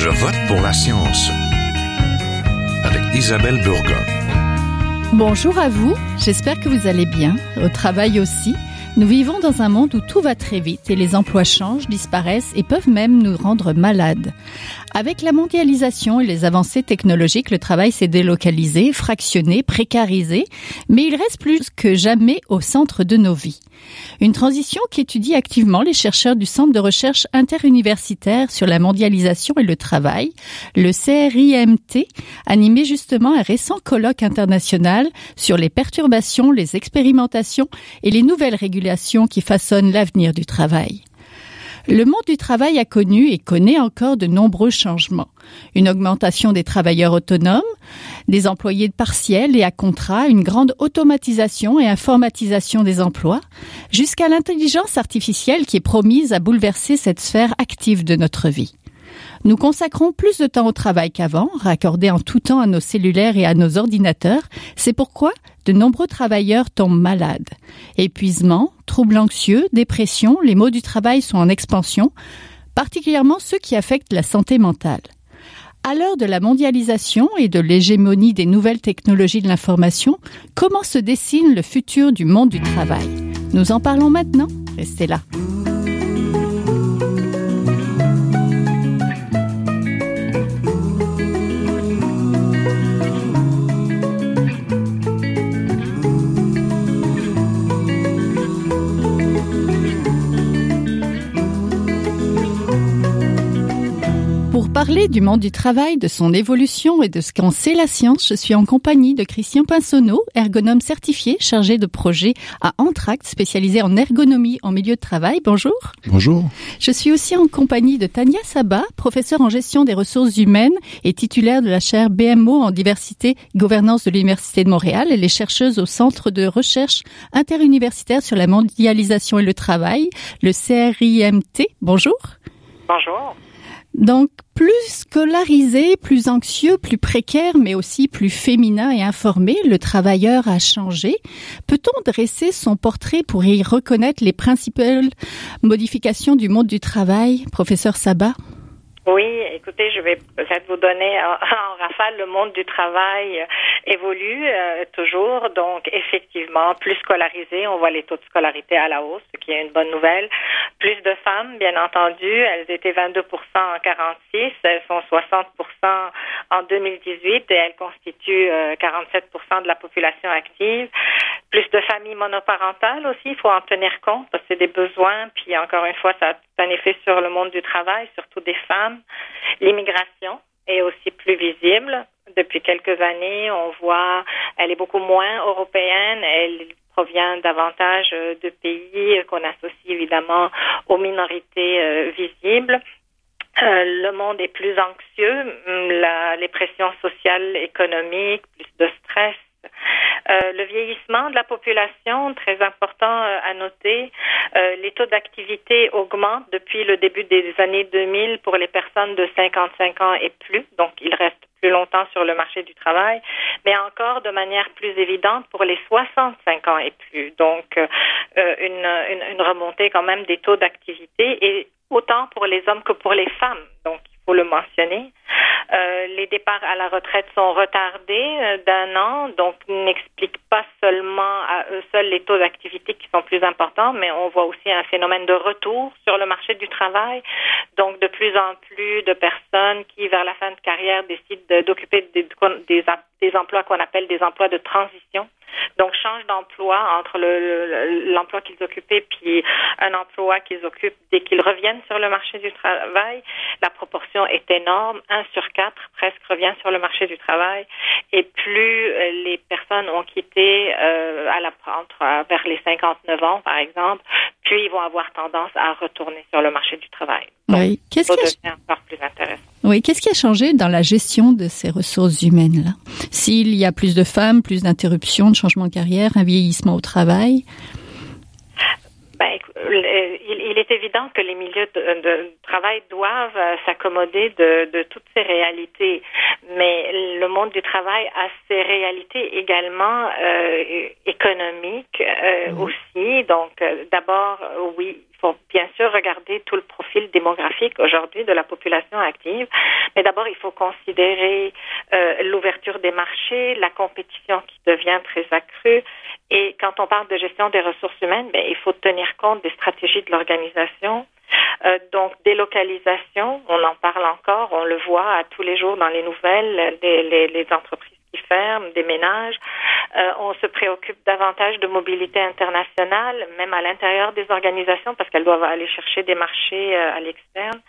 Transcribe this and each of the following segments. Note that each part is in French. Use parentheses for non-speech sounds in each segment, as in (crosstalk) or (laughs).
Je vote pour la science avec Isabelle Burgon. Bonjour à vous, j'espère que vous allez bien, au travail aussi. Nous vivons dans un monde où tout va très vite et les emplois changent, disparaissent et peuvent même nous rendre malades. Avec la mondialisation et les avancées technologiques, le travail s'est délocalisé, fractionné, précarisé, mais il reste plus que jamais au centre de nos vies. Une transition qu'étudient activement les chercheurs du Centre de recherche interuniversitaire sur la mondialisation et le travail, le CRIMT, animé justement un récent colloque international sur les perturbations, les expérimentations et les nouvelles régulations qui façonnent l'avenir du travail. Le monde du travail a connu et connaît encore de nombreux changements. Une augmentation des travailleurs autonomes, des employés partiels et à contrat, une grande automatisation et informatisation des emplois, jusqu'à l'intelligence artificielle qui est promise à bouleverser cette sphère active de notre vie. Nous consacrons plus de temps au travail qu'avant, raccordé en tout temps à nos cellulaires et à nos ordinateurs. C'est pourquoi de nombreux travailleurs tombent malades. Épuisement, troubles anxieux, dépression, les maux du travail sont en expansion, particulièrement ceux qui affectent la santé mentale. À l'heure de la mondialisation et de l'hégémonie des nouvelles technologies de l'information, comment se dessine le futur du monde du travail? Nous en parlons maintenant. Restez là. Parler du monde du travail, de son évolution et de ce qu'en sait la science, je suis en compagnie de Christian Pinsonneau, ergonome certifié, chargé de projet à Antract, spécialisé en ergonomie en milieu de travail. Bonjour. Bonjour. Je suis aussi en compagnie de Tania Sabat, professeure en gestion des ressources humaines et titulaire de la chaire BMO en diversité et gouvernance de l'Université de Montréal. Elle est chercheuse au Centre de recherche interuniversitaire sur la mondialisation et le travail, le CRIMT. Bonjour. Bonjour. Donc, plus scolarisé, plus anxieux, plus précaire, mais aussi plus féminin et informé, le travailleur a changé. Peut-on dresser son portrait pour y reconnaître les principales modifications du monde du travail, professeur Sabat? Oui, écoutez, je vais peut-être vous donner (laughs) en, rafale le monde du travail euh, évolue euh, toujours, donc effectivement plus scolarisé, on voit les taux de scolarité à la hausse, ce qui est une bonne nouvelle. Plus de femmes, bien entendu, elles étaient 22% en 46, elles sont 60% en 2018 et elles constituent 47% euh, de la population active. Plus de familles monoparentales aussi, il faut en tenir compte parce que c'est des besoins, puis encore une fois, ça a un effet sur le monde du travail, surtout des femmes. L'immigration est aussi plus visible. Depuis quelques années, on voit, elle est beaucoup moins européenne. Elle provient davantage de pays qu'on associe évidemment aux minorités euh, visibles. Euh, le monde est plus anxieux, la, les pressions sociales, économiques, plus de stress, euh, le vieillissement de la population, très important euh, à noter. Euh, les taux d'activité augmentent depuis le début des années 2000 pour les personnes de 55 ans et plus, donc ils restent plus longtemps sur le marché du travail, mais encore de manière plus évidente pour les 65 ans et plus. Donc, une, remontée quand même des taux d'activité et autant pour les hommes que pour les femmes. Donc, il faut le mentionner. Les départs à la retraite sont retardés d'un an, donc n'expliquent pas seulement à eux seuls les taux d'activité qui sont plus importants, mais on voit aussi un phénomène de retour sur le marché du travail. Donc de plus en plus de personnes qui, vers la fin de carrière, décident d'occuper des, emplois qu'on appelle des emplois de transition. Donc, change d'emploi entre l'emploi le, qu'ils occupaient puis un emploi qu'ils occupent dès qu'ils reviennent sur le marché du travail. La proportion est énorme. Un sur quatre presque revient sur le marché du travail. Et plus les personnes ont quitté euh, à la, entre, vers les 59 ans, par exemple, plus ils vont avoir tendance à retourner sur le marché du travail. oui. Qu'est-ce qui a... encore plus intéressant. Oui. Qu'est-ce qui a changé dans la gestion de ces ressources humaines là S'il y a plus de femmes, plus d'interruptions, de changements de carrière, un vieillissement au travail? Ben, il, est évident que les milieux de, travail doivent euh, s'accommoder de, toutes ces réalités, mais le monde du travail a ses réalités également euh, économiques euh, aussi. Donc, d'abord, oui, faut bien sûr regarder tout le profil démographique aujourd'hui de la population active, mais d'abord il faut considérer euh, l'ouverture des marchés, la compétition qui devient très accrue, et quand on parle de gestion des ressources humaines, ben, il faut tenir compte des stratégies de l'organisation. Euh, donc, délocalisation, on en parle encore, on le voit à tous les jours dans les nouvelles, les, les, les entreprises qui ferment, des ménages. Euh, on se préoccupe davantage de mobilité internationale, même à l'intérieur des organisations, parce qu'elles doivent aller chercher des marchés euh, à l'externe.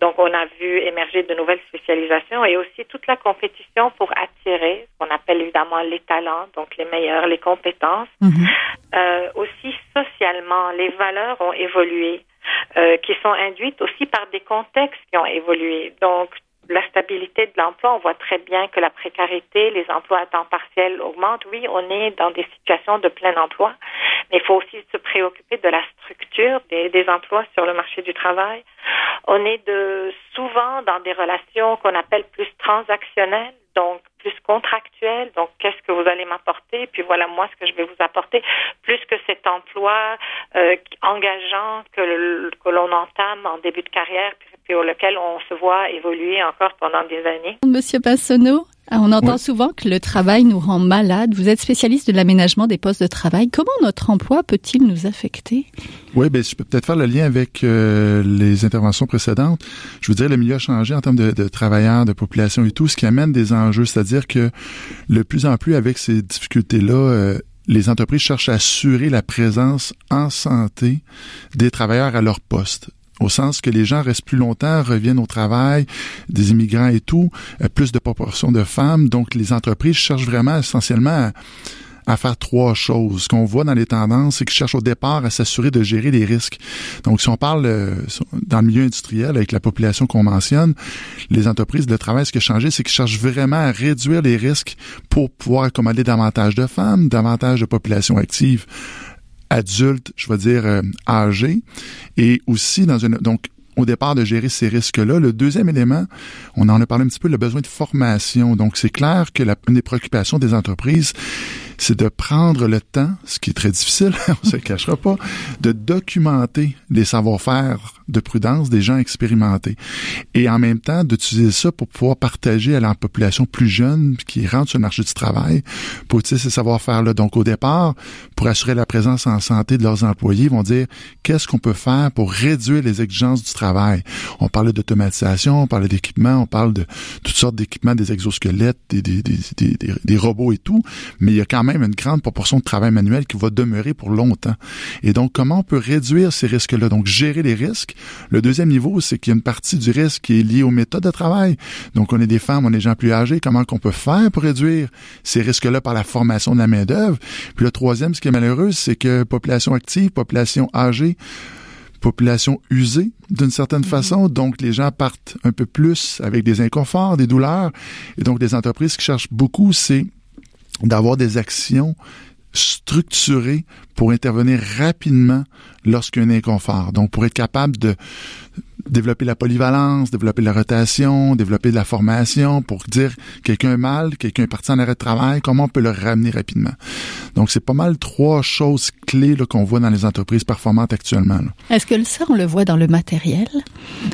Donc, on a vu émerger de nouvelles spécialisations et aussi toute la compétition pour attirer ce qu'on appelle évidemment les talents, donc les meilleurs, les compétences. Mhm. Euh, aussi, socialement, les valeurs ont évolué, euh, qui sont induites aussi par des contextes qui ont évolué. Donc, la stabilité de l'emploi, on voit très bien que la précarité, les emplois à temps partiel augmentent. Oui, on est dans des situations de plein emploi, mais il faut aussi se préoccuper de la structure des, emplois sur le marché du travail. On est de souvent dans des relations qu'on appelle plus transactionnelles, donc plus contractuelles. Donc, qu'est-ce que vous allez m'apporter Puis voilà moi ce que je vais vous apporter, plus que cet emploi euh, engageant que, que l'on entame en début de carrière, puis, puis auquel on se voit évoluer encore pendant des années. Monsieur Passonneau, ah, on entend Oui. souvent que le travail nous rend malade. Vous êtes spécialiste de l'aménagement des postes de travail. Comment notre emploi peut-il nous affecter? Oui, ben, je peux peut-être faire le lien avec euh, les interventions précédentes. Je veux dire, le milieu a changé en termes de, de travailleurs, de population et tout, ce qui amène des enjeux, c'est-à-dire que le plus en plus avec ces difficultés-là, euh, les entreprises cherchent à assurer la présence en santé des travailleurs à leur poste au sens que les gens restent plus longtemps, reviennent au travail, des immigrants et tout, euh, plus de proportion de femmes. Donc, les entreprises cherchent vraiment essentiellement à, faire trois choses. Ce qu'on voit dans les tendances, c'est qu'ils cherchent au départ à s'assurer de gérer les risques. Donc, si on parle euh, dans le milieu industriel, avec la population qu'on mentionne, les entreprises de travail, ce qui a changé, c'est qu'ils cherchent vraiment à réduire les risques pour pouvoir accommoder davantage de femmes, davantage de population active adultes, je vais dire euh, âgés, et aussi dans une donc au départ de gérer ces risques-là. Le deuxième élément, on en a parlé un petit peu, le besoin de formation. Donc, c'est clair que la, une des préoccupations des entreprises, c'est de prendre le temps, ce qui est très difficile, (laughs) on se cachera pas, de documenter les savoir-faire de prudence des gens expérimentés. Et en même temps, d'utiliser ça pour pouvoir partager à la population plus jeune qui rentre sur le marché du travail pour utiliser ces savoir-faire-là. Donc, au départ, pour assurer la présence en santé de leurs employés, ils vont dire qu'est-ce qu'on peut faire pour réduire les exigences du travail? On parlait d'automatisation, on parlait d'équipement, on parle de toutes sortes d'équipements, des exosquelettes, des, des, des, des robots et tout, mais il y a quand même une grande proportion de travail manuel qui va demeurer pour longtemps. Et donc, comment on peut réduire ces risques-là? Donc, gérer les risques. Le deuxième niveau, c'est qu'il y a une partie du risque qui est liée aux méthodes de travail. Donc, on est des femmes, on est des gens plus âgés. Comment qu'on peut faire pour réduire ces risques-là par la formation de la main-d'œuvre? Puis le troisième, ce qui est malheureux, c'est que population active, population âgée, population usée d'une certaine façon. Donc, les gens partent un peu plus avec des inconforts, des douleurs. Et donc, les entreprises qui cherchent beaucoup, c'est d'avoir des actions structurées pour intervenir rapidement lorsqu'il y a un inconfort. Donc, pour être capable de développer la polyvalence, développer la rotation, développer de la formation pour dire quelqu'un est mal, quelqu'un est parti en arrêt de travail, comment on peut le ramener rapidement. Donc, c'est pas mal trois choses clés là, qu'on voit dans les entreprises performantes actuellement. là. Est-ce que ça, on le voit dans le matériel?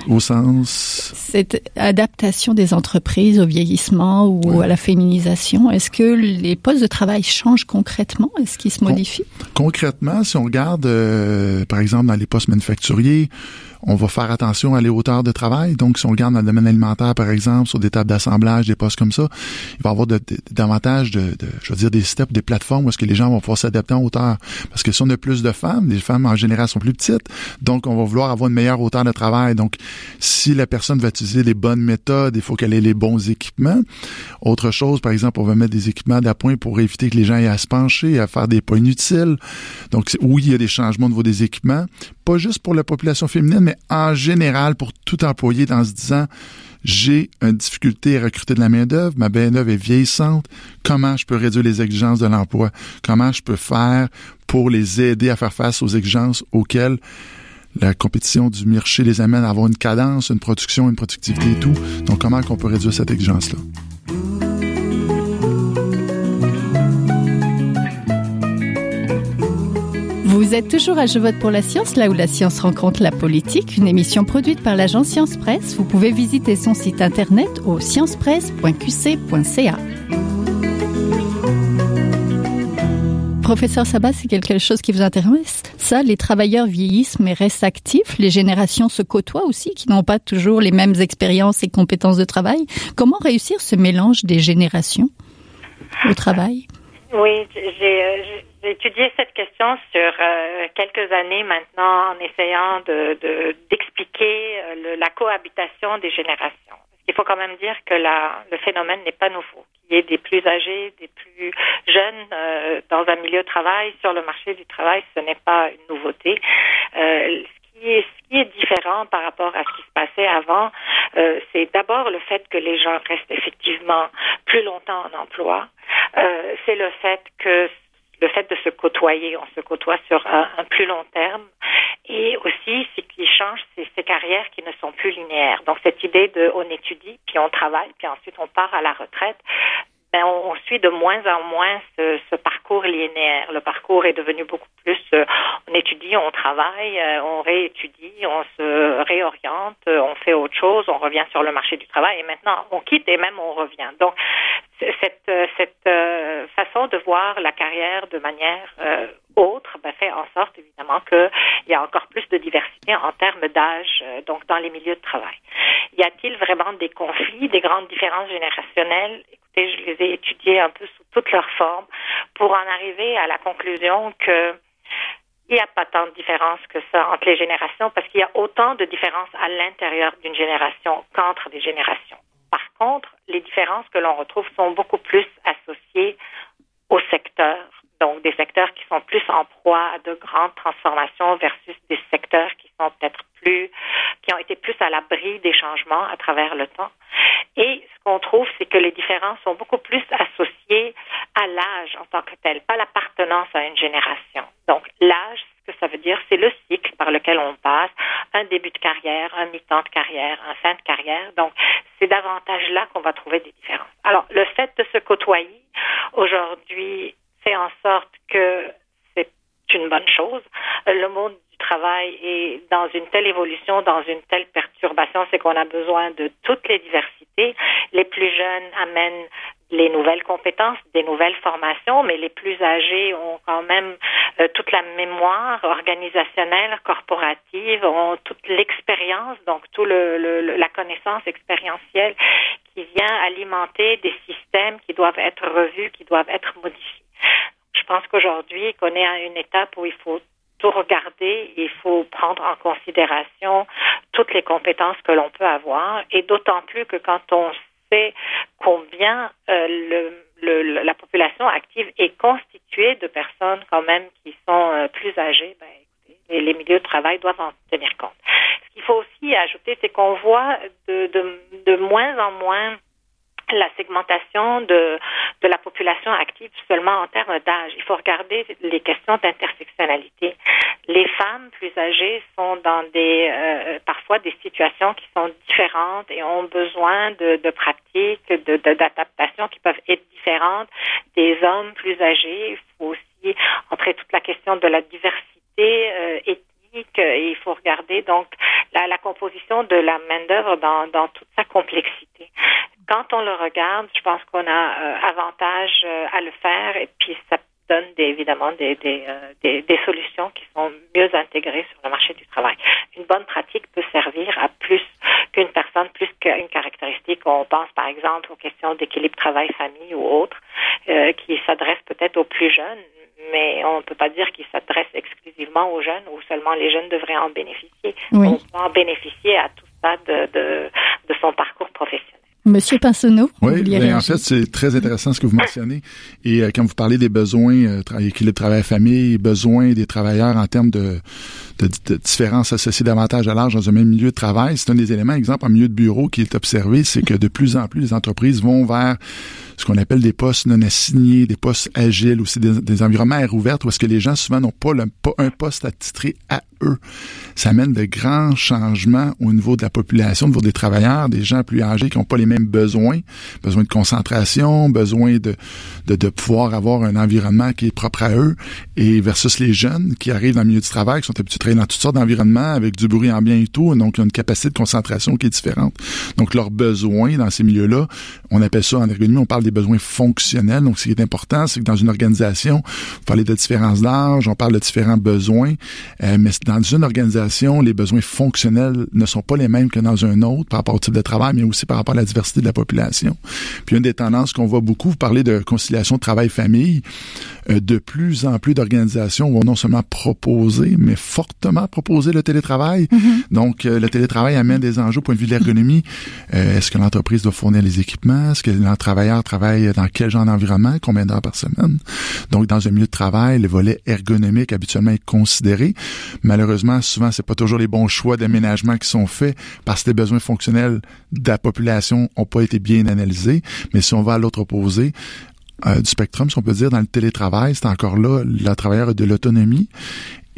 Au sens... Cette adaptation des entreprises au vieillissement ou Ouais. à la féminisation, est-ce que les postes de travail changent concrètement? Est-ce qu'ils se Con- modifient? Concrètement, si on regarde, euh, par exemple, dans les postes manufacturiers, on va faire attention à les hauteurs de travail. Donc, si on regarde dans le domaine alimentaire, par exemple, sur des tables d'assemblage, des postes comme ça, il va y avoir davantage de, de- je veux dire, des steps, des plateformes où que les gens vont pouvoir s'adapter en hauteur. Parce que si on a plus de femmes, les femmes en général sont plus petites, donc on va vouloir avoir une meilleure hauteur de travail. Donc, si la personne va utiliser les bonnes méthodes, il faut qu'elle ait les bons équipements. Autre chose, par exemple, on va mettre des équipements d'appoint pour éviter que les gens aient à se pencher, à faire des pas inutiles. Donc, oui, il y a des changements au niveau des équipements, pas juste pour la population féminine, mais en général pour tout employé dans se disant j'ai une difficulté à recruter de la main-d'œuvre, ma main-d'œuvre est vieillissante, comment je peux réduire les exigences de l'emploi, comment je peux faire pour les aider à faire face aux exigences auxquelles la compétition du marché les amène? À avoir une cadence, une production, une productivité et tout. Donc, comment qu'on peut réduire cette exigence-là? Vous êtes toujours à Je vote pour la science, là où la science rencontre la politique, une émission produite par l'agence Science Presse. Vous pouvez visiter son site internet au sciencepresse.qc.ca. Professeur Sabat, c'est quelque chose qui vous intéresse? Ça, les travailleurs vieillissent mais restent actifs, les générations se côtoient aussi, qui n'ont pas toujours les mêmes expériences et compétences de travail? Comment réussir ce mélange des générations au travail? Oui, j'ai étudié cette question sur euh, quelques années maintenant en essayant de d'expliquer euh, la cohabitation des générations. Il faut quand même dire que la, le phénomène n'est pas nouveau. Qu'il y ait des plus âgés, des plus jeunes euh, dans un milieu de travail, sur le marché du travail, ce n'est pas une nouveauté. Euh, ce, qui est, ce qui est différent par rapport à ce qui se passait avant, euh, c'est d'abord le fait que les gens restent effectivement plus longtemps en emploi. Euh, c'est le fait que le fait de se côtoyer, on se côtoie sur un, plus long terme. Et aussi, ce qui change, c'est ces carrières qui ne sont plus linéaires. Donc, cette idée de on étudie, puis on travaille, puis ensuite on part à la retraite, ben, on, suit de moins en moins ce, ce, parcours linéaire. Le parcours est devenu beaucoup plus euh, on étudie, on travaille, euh, on réétudie, on se réoriente, on fait autre chose, on revient sur le marché du travail et maintenant on quitte et même on revient. Donc cette, cette euh, façon de voir la carrière de manière autre ben, fait en sorte évidemment qu'il y a encore plus de diversité en termes d'âge, donc dans les milieux de travail. Y a-t-il vraiment des conflits, des grandes différences générationnelles? Je les ai étudiés un peu sous toutes leurs formes pour en arriver à la conclusion que il n'y a pas tant de différence que ça entre les générations parce qu'il y a autant de différences à l'intérieur d'une génération qu'entre des générations. Par contre, les différences que l'on retrouve sont beaucoup plus associées au secteur, donc des secteurs qui sont plus en proie à de grandes transformations versus des secteurs qui sont peut-être plus, qui ont été plus à l'abri des changements à travers le temps. Et ce qu'on trouve, c'est que les différences sont beaucoup plus associées à l'âge en tant que tel, pas l'appartenance à une génération. Donc, l'âge, ce que ça veut dire, c'est le cycle par lequel on passe, un début de carrière, un mi-temps de carrière, un fin de carrière. Donc, c'est davantage là qu'on va trouver des différences. Alors, le fait de se côtoyer aujourd'hui en sorte que c'est une bonne chose. Le monde travail est dans une telle évolution, dans une telle perturbation, c'est qu'on a besoin de toutes les diversités. Les plus jeunes amènent les nouvelles compétences, des nouvelles formations, mais les plus âgés ont quand même euh, toute la mémoire organisationnelle, corporative, ont toute l'expérience, donc tout le, le, la connaissance expérientielle qui vient alimenter des systèmes qui doivent être revus, qui doivent être modifiés. Je pense qu'aujourd'hui, qu'on est à une étape où il faut tout regarder, il faut prendre en considération toutes les compétences que l'on peut avoir, et d'autant plus que quand on sait combien euh, le, la population active est constituée de personnes quand même qui sont euh, plus âgées, ben, écoutez, les milieux de travail doivent en tenir compte. Ce qu'il faut aussi ajouter, c'est qu'on voit de, de, de moins en moins la segmentation de, de la population active seulement en termes d'âge. Il faut regarder les questions d'intersectionnalité. Les femmes plus âgées sont dans des euh, parfois des situations qui sont différentes et ont besoin de, de pratiques, de, d'adaptations qui peuvent être différentes des hommes plus âgés. Il faut aussi entrer toute la question de la diversité euh, ethnique et il faut regarder donc la, la composition de la main d'œuvre dans, dans toute sa complexité quand on le regarde, je pense qu'on a euh, avantage euh, à le faire et puis ça donne des, évidemment des, des, euh, des, des, solutions qui sont mieux intégrées sur le marché du travail. Une bonne pratique peut servir à plus qu'une personne, plus qu'une caractéristique. On pense par exemple aux questions d'équilibre travail-famille ou autres qui s'adressent peut-être aux plus jeunes, mais on ne peut pas dire qu'il s'adresse exclusivement aux jeunes ou seulement les jeunes devraient en bénéficier. On peut en bénéficier à tout stade de, de, de son parcours professionnel. Monsieur Pinsonneau. Oui, ben, en fait, c'est très intéressant ce que vous mentionnez. Et euh, quand vous parlez des besoins, euh, équilibre travail-famille, besoins des travailleurs en termes de, de, différences associées davantage à l'âge dans un même milieu de travail. C'est un des éléments, exemple, en milieu de bureau qui est observé, c'est que de plus en plus les entreprises vont vers ce qu'on appelle des postes non assignés, des postes agiles, aussi des, des environnements air ouverts où est-ce que les gens souvent n'ont pas, le, pas un poste attitré à eux. Ça amène de grands changements au niveau de la population, au niveau des travailleurs, des gens plus âgés qui n'ont pas les mêmes besoins, besoin de concentration, besoin de, de, de, pouvoir avoir un environnement qui est propre à eux, et versus les jeunes qui arrivent dans le milieu du travail, qui sont habitués à travailler dans toutes sortes d'environnements, avec du bruit ambiant et tout, donc une capacité de concentration qui est différente. Donc leurs besoins dans ces milieux-là, on appelle ça en ergonomie, on parle des besoins fonctionnels. Donc ce qui est important, c'est que dans une organisation, on parle de différences d'âge, on parle de différents besoins, euh, mais dans une organisation, les besoins fonctionnels ne sont pas les mêmes que dans un autre par rapport au type de travail, mais aussi par rapport à la diversité de la population. Puis une des tendances qu'on voit beaucoup, vous parlez de conciliation travail-famille, euh, de plus en plus d'organisations vont non seulement proposer, mais fortement proposer le télétravail. Mm-hmm. Donc, euh, le télétravail amène des enjeux au point de vue de l'ergonomie. Euh, est-ce que l'entreprise doit fournir les équipements? Est-ce que le travailleur travaille dans quel genre d'environnement? Combien d'heures par semaine? Donc, dans un milieu de travail, le volet ergonomique habituellement est considéré. Malheureusement, souvent, c'est pas toujours les bons choix d'aménagement qui sont faits parce que les besoins fonctionnels de la population ont pas été bien analysés. Mais si on va à l'autre opposé, euh, du spectrum, si on peut dire, dans le télétravail, c'est encore là, le travailleur a de l'autonomie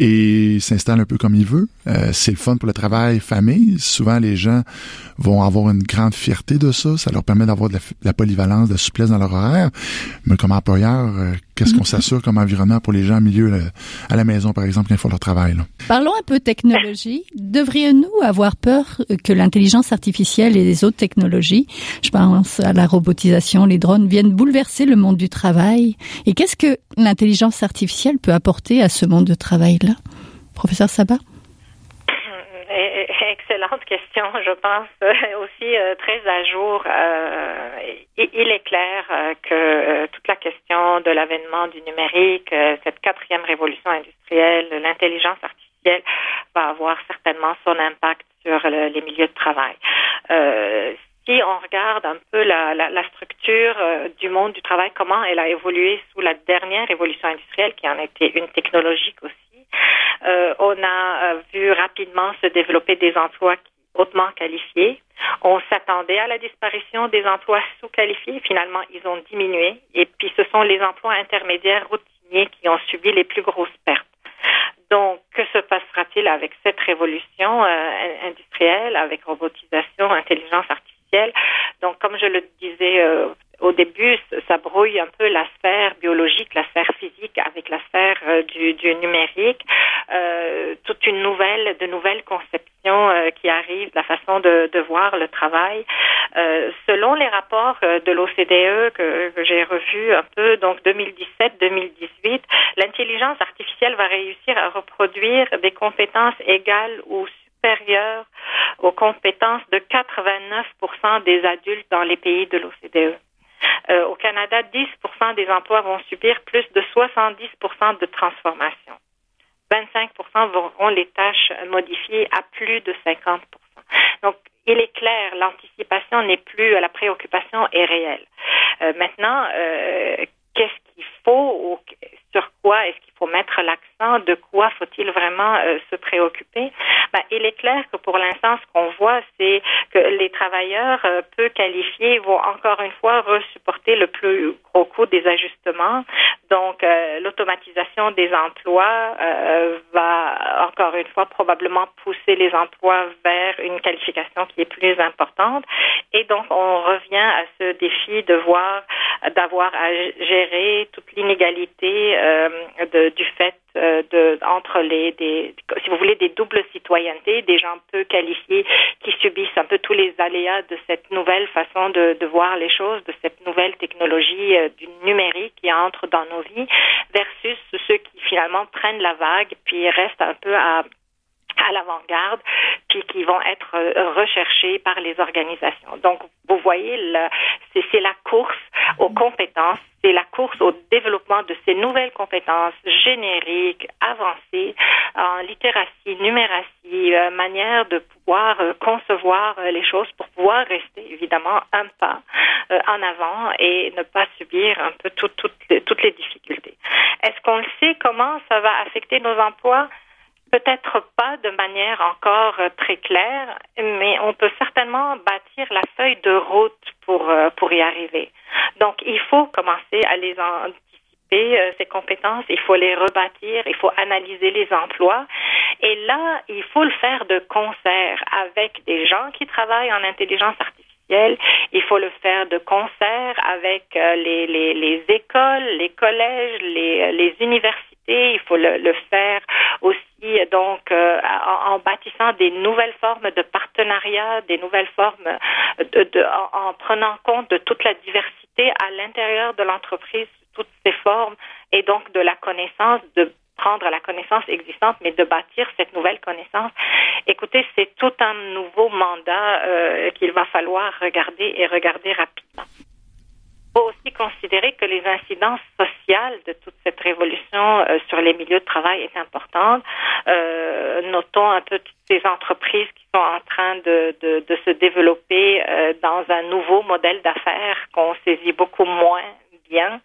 et s'installe un peu comme il veut. Euh, c'est le fun pour le travail famille. Souvent, les gens vont avoir une grande fierté de ça. Ça leur permet d'avoir de, la, polyvalence, de la souplesse dans leur horaire. Mais comme employeur, euh, qu'est-ce qu'on s'assure comme environnement pour les gens au milieu, euh, à la maison, par exemple, quand ils font leur travail? Parlons un peu technologie. Devrions-nous avoir peur que l'intelligence artificielle et les autres technologies, je pense à la robotisation, les drones, viennent bouleverser le monde du travail? Et qu'est-ce que l'intelligence artificielle peut apporter à ce monde de travail-là? Professeur Sabat? Excellente question, je pense aussi euh, très à jour. Euh, il est clair euh, que toute la question de l'avènement du numérique, cette quatrième révolution industrielle, l'intelligence artificielle va avoir certainement son impact sur les milieux de travail. si on regarde un peu la, structure du monde du travail, comment elle a évolué sous la dernière révolution industrielle, qui en était une technologique aussi, euh, on a euh, rapidement se développer des emplois hautement qualifiés. On s'attendait à la disparition des emplois sous-qualifiés. Finalement, ils ont diminué. Et puis, ce sont les emplois intermédiaires routiniers qui ont subi les plus grosses pertes. Donc, que se passera-t-il avec cette révolution euh, industrielle, avec robotisation, intelligence artificielle? Donc, comme je le disais au début, ça brouille un peu la sphère biologique, la sphère physique avec la sphère euh, du, du, numérique. Euh, toute une nouvelle, de nouvelles conceptions euh, qui arrivent, la façon de, de voir le travail. Euh, selon les rapports euh, de l'OCDE que, que j'ai revus un peu, donc 2017-2018, l'intelligence artificielle va réussir à reproduire des compétences égales ou supérieures aux compétences de 89% des adultes dans les pays de l'OCDE. Euh, au Canada, 10% des emplois vont subir plus de 70% de transformation. 25% auront les tâches modifiées à plus de 50% Donc, il est clair, l'anticipation n'est plus, la préoccupation est réelle. Euh, maintenant, euh, qu'est-ce qu'il faut, sur quoi est-ce qu'il faut mettre l'accent, de quoi faut-il vraiment euh, se préoccuper? Ben, Il est clair que pour l'instant, ce qu'on voit, c'est que les travailleurs euh, peu qualifiés vont encore une fois resupporter le plus gros coût des ajustements. Donc, euh, l'automatisation des emplois va encore une fois probablement pousser les emplois vers une qualification qui est plus importante. Et donc, on revient à ce défi de voir, d'avoir à gérer toute l'inégalité de du fait euh, de entre les des si vous voulez des doubles citoyennetés, des gens peu qualifiés qui subissent un peu tous les aléas de cette nouvelle façon de, de voir les choses, de cette nouvelle technologie euh, du numérique qui entre dans nos vies, versus ceux qui finalement prennent la vague puis restent un peu à à l'avant-garde, puis qui vont être euh, recherchés par les organisations. Donc, vous voyez, c'est la course aux compétences, c'est la course au développement de ces nouvelles compétences génériques, avancées, en littératie, numératie, euh, manière de pouvoir euh, concevoir les choses pour pouvoir rester évidemment un pas en avant et ne pas subir un peu toutes les difficultés. Est-ce qu'on le sait? Comment ça va affecter nos emplois? Peut-être pas de manière encore euh, très claire, mais on peut certainement bâtir la feuille de route pour, euh, pour y arriver. Donc, il faut commencer à les anticiper, euh, ces compétences, il faut les rebâtir, il faut analyser les emplois. Et là, il faut le faire de concert avec des gens qui travaillent en intelligence artificielle. Il faut le faire de concert avec les, les, les écoles, les collèges, les, les universités il faut le, faire aussi donc euh, en, bâtissant des nouvelles formes de partenariat, des nouvelles formes de, en, prenant compte de toute la diversité à l'intérieur de l'entreprise, toutes ces formes et donc de la connaissance, de prendre la connaissance existante, mais de bâtir cette nouvelle connaissance. Écoutez, c'est tout un nouveau mandat euh, qu'il va falloir regarder et regarder rapidement faut aussi considérer que les incidences sociales de toute cette révolution euh, sur les milieux de travail est importante. Euh, notons un peu toutes ces entreprises qui sont en train de, de, se développer euh, dans un nouveau modèle d'affaires qu'on saisit beaucoup moins bien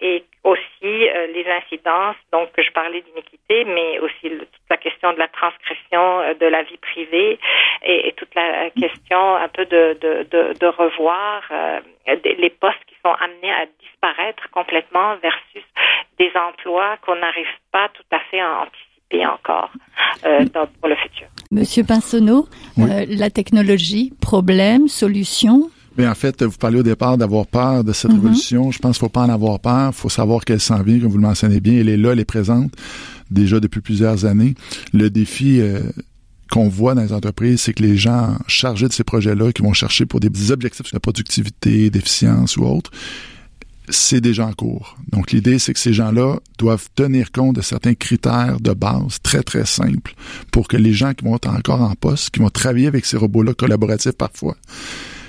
et aussi les incidences, donc je parlais d'iniquité, mais aussi la question de la transgression euh, de la vie privée et, toute la question un peu de, de, de, revoir les postes qui sont amenés à disparaître complètement versus des emplois qu'on n'arrive pas tout à fait à anticiper encore pour le futur. Monsieur Pinsonneau, la technologie, problème, solution mais en fait, vous parlez au départ d'avoir peur de cette mhm. révolution. Je pense qu'il faut pas en avoir peur. Il faut savoir qu'elle s'en vient, comme vous le mentionnez bien. Elle est là, elle est présente déjà depuis plusieurs années. Le défi euh, qu'on voit dans les entreprises, c'est que les gens chargés de ces projets-là, qui vont chercher pour des objectifs de productivité, d'efficience ou autre, c'est déjà en cours. Donc l'idée, c'est que ces gens-là doivent tenir compte de certains critères de base très, très simples pour que les gens qui vont être encore en poste, qui vont travailler avec ces robots-là collaboratifs parfois,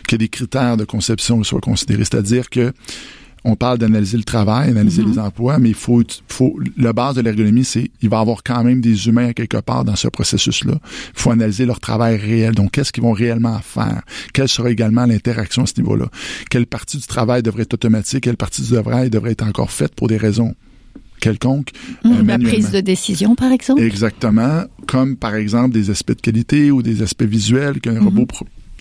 que des critères de conception soient considérés. C'est-à-dire que on parle d'analyser le travail, analyser mm-hmm. les emplois, mais il faut, faut, la base de l'ergonomie, c'est, il va y avoir quand même des humains quelque part dans ce processus-là. Il faut analyser leur travail réel. Donc, qu'est-ce qu'ils vont réellement faire? Quelle sera également l'interaction à ce niveau-là? Quelle partie du travail devrait être automatique? Quelle partie du travail devrait être encore faite pour des raisons quelconques? Euh, la prise de décision, par exemple? Exactement. Comme, par exemple, des aspects de qualité ou des aspects visuels qu'un mm-hmm. robot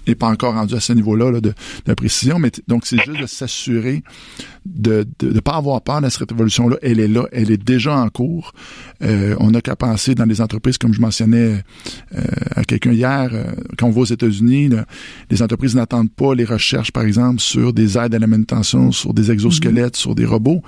n'est pas encore rendu à ce niveau-là là, de, de, précision, mais donc c'est juste de s'assurer de ne pas avoir peur de cette révolution-là. Elle est là, elle est déjà en cours. Euh, on n'a qu'à penser dans les entreprises, comme je mentionnais euh, à quelqu'un hier, euh, quand on va aux États-Unis, les entreprises n'attendent pas les recherches, par exemple, sur des aides à la manutention, sur des exosquelettes, mm-hmm. sur des robots.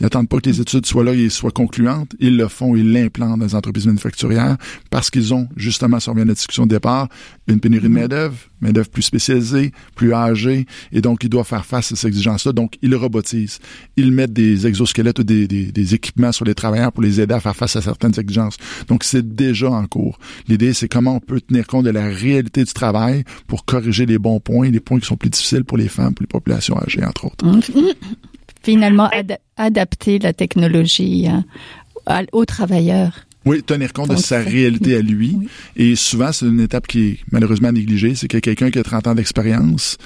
Ils n'attendent pas que les études soient là et soient concluantes. Ils le font, ils l'implantent dans les entreprises manufacturières parce qu'ils ont, justement, on revient à la discussion de départ, une pénurie de mm-hmm. main-d'œuvre, main-d'œuvre plus spécialisée, plus âgée, et donc ils doivent faire face à ces exigences-là. Donc, ils robotisent. Ils mettent des exosquelettes ou des, des, équipements sur les travailleurs pour les aider à faire face à certaines exigences. Donc, c'est déjà en cours. L'idée, c'est comment on peut tenir compte de la réalité du travail pour corriger les bons points, les points qui sont plus difficiles pour les femmes, pour les populations âgées, entre autres. Finalement adapter la technologie hein, aux travailleurs. Oui, tenir compte de sa réalité à lui. Et souvent, c'est une étape qui est malheureusement négligée. C'est que quelqu'un qui a 30 ans d'expérience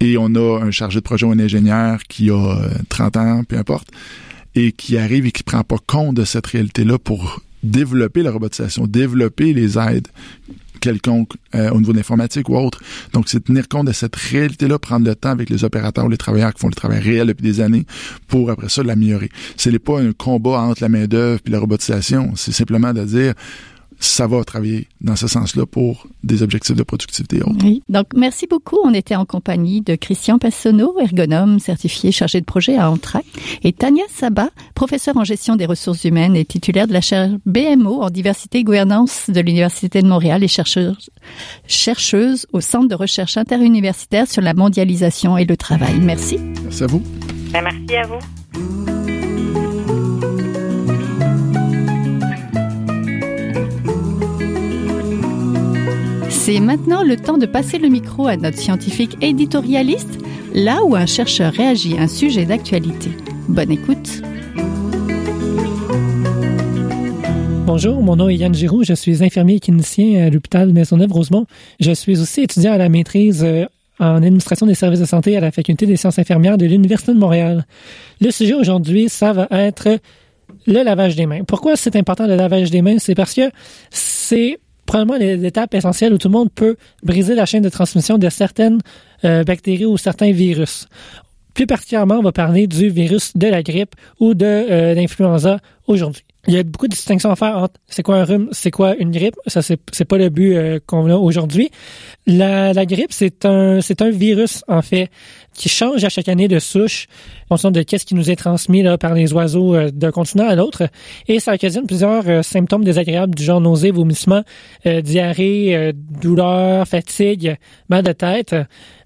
et on a un chargé de projet ou un ingénieur qui a 30 euh, ans, peu importe, et qui arrive et qui prend pas compte de cette réalité-là pour développer la robotisation, développer les aides quelconque euh, au niveau de ou autre. Donc, c'est tenir compte de cette réalité-là, prendre le temps avec les opérateurs ou les travailleurs qui font le travail réel depuis des années pour après ça l'améliorer. Ce n'est pas un combat entre la main-d'œuvre et la robotisation. C'est simplement de dire ça va travailler dans ce sens-là pour des objectifs de productivité. Oui. Donc, merci beaucoup. On était en compagnie de Christian Passonneau, ergonome certifié chargé de projet à Antrac, et Tania Sabat, professeur en gestion des ressources humaines et titulaire de la chaire BMO en diversité et gouvernance de l'Université de Montréal et chercheuse, chercheuse au Centre de recherche interuniversitaire sur la mondialisation et le travail. Merci. Merci à vous. Ben, merci à vous. C'est maintenant le temps de passer le micro à notre scientifique éditorialiste, là où un chercheur réagit à un sujet d'actualité. Bonne écoute. Bonjour, mon nom est Yann Giroux, je suis infirmier clinicien à l'hôpital Maisonneuve-Rosemont. Je suis aussi étudiant à la maîtrise euh, en administration des services de santé à la faculté des sciences infirmières de l'Université de Montréal. Le sujet aujourd'hui, ça va être le lavage des mains. Pourquoi c'est important le lavage des mains? C'est parce que c'est probablement l'étape essentielle où tout le monde peut briser la chaîne de transmission de certaines euh, bactéries ou certains virus. Plus particulièrement, on va parler du virus de la grippe ou de euh, l'influenza aujourd'hui. Il y a beaucoup de distinctions à faire entre c'est quoi un rhume, c'est quoi une grippe. Ça, c'est, pas le but euh, qu'on a aujourd'hui. La, la grippe, c'est un, c'est un virus, en fait, qui change à chaque année de souche en fonction de qu'est-ce qui nous est transmis là, par les oiseaux euh, d'un continent à l'autre. Et ça occasionne plusieurs euh, symptômes désagréables du genre nausée, vomissement, diarrhée, douleur, fatigue, mal de tête,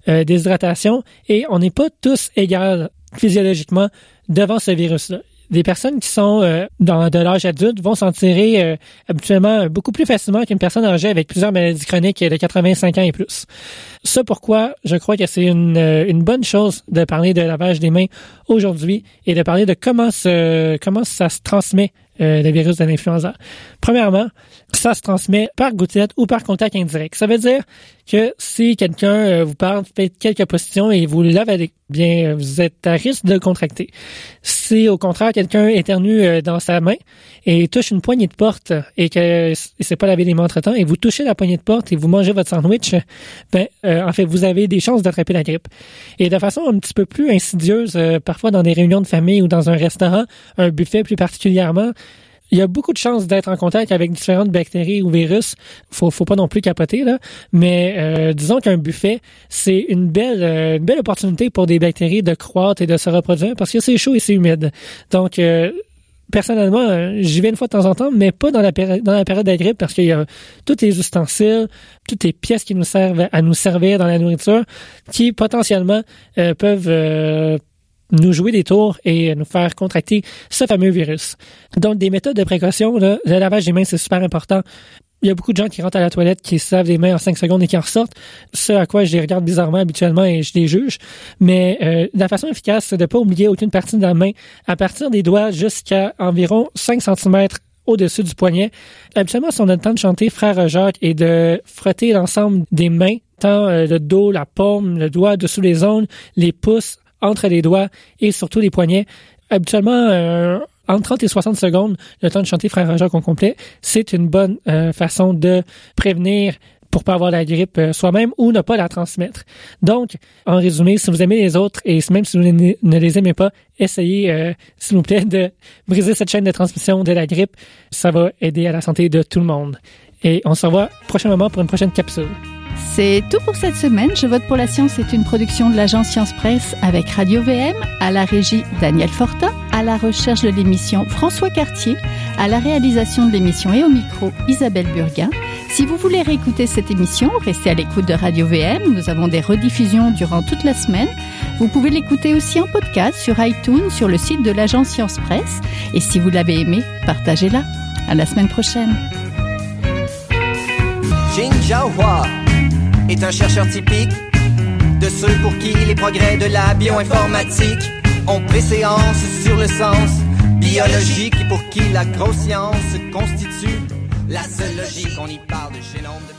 déshydratation. Et on n'est pas tous égaux physiologiquement devant ce virus-là des personnes qui sont euh, dans de l'âge adulte vont s'en tirer euh, habituellement beaucoup plus facilement qu'une personne âgée avec plusieurs maladies chroniques de 85 ans et plus. Ça pourquoi je crois que c'est une, euh, une bonne chose de parler de lavage des mains aujourd'hui et de parler de comment, se, comment ça se transmet euh, le virus de l'influenza. Premièrement, ça se transmet par gouttelette ou par contact indirect. Ça veut dire que si quelqu'un euh, vous parle, fait quelques positions et vous l'avalez, bien, vous êtes à risque de contracter. Si au contraire quelqu'un éternue euh, dans sa main et touche une poignée de porte et que c'est pas lavé les mains entre temps et vous touchez la poignée de porte et vous mangez votre sandwich, ben en fait vous avez des chances d'attraper la grippe. Et de façon un petit peu plus insidieuse, parfois dans des réunions de famille ou dans un restaurant, un buffet plus particulièrement, il y a beaucoup de chances d'être en contact avec différentes bactéries ou virus. Faut, faut pas non plus capoter là, mais euh, disons qu'un buffet, c'est une belle, euh, une belle opportunité pour des bactéries de croître et de se reproduire parce que c'est chaud et c'est humide. Donc euh, personnellement, j'y vais une fois de temps en temps, mais pas dans la dans la période de grippe parce qu'il y a tous les ustensiles, toutes les pièces qui nous servent à nous servir dans la nourriture, qui potentiellement peuvent nous jouer des tours et nous faire contracter ce fameux virus. Donc, des méthodes de précaution, le lavage des mains, c'est super important. Il y a beaucoup de gens qui rentrent à la toilette, qui se lavent les mains en 5 secondes et qui en ressortent. Ce à quoi je les regarde bizarrement habituellement et je les juge. Mais euh, la façon efficace, c'est de ne pas oublier aucune partie de la main à partir des doigts jusqu'à environ 5 cm au-dessus du poignet. Habituellement, si on a le temps de chanter Frère Jacques et de frotter l'ensemble des mains, tant euh, le dos, la paume, le doigt dessous les ongles, les pouces, entre les doigts et surtout les poignets. Habituellement, euh, entre 30 et 60 secondes, le temps de chanter Frère Jacques en complet, c'est une bonne euh, façon de prévenir pour pas avoir la grippe euh, soi-même ou ne pas la transmettre. Donc, en résumé, si vous aimez les autres et même si vous ne les aimez pas, essayez, s'il vous plaît, de briser cette chaîne de transmission de la grippe. Ça va aider à la santé de tout le monde. Et on se revoit prochainement pour une prochaine capsule. C'est tout pour cette semaine. Je vote pour la science est une production de l'agence Science Presse avec Radio VM, à la régie Daniel Fortin, à la recherche de l'émission François Cartier, à la réalisation de l'émission et au micro Isabelle Burguin. Si vous voulez réécouter cette émission, restez à l'écoute de Radio VM. Nous avons des rediffusions durant toute la semaine. Vous pouvez l'écouter aussi en podcast sur iTunes, sur le site de l'agence Science Presse. Et si vous l'avez aimé, partagez-la. À la semaine prochaine est un chercheur typique de ceux pour qui les progrès de la bioinformatique ont préséance sur le sens biologique et pour qui la grosse science constitue la seule logique. On y parle de génome de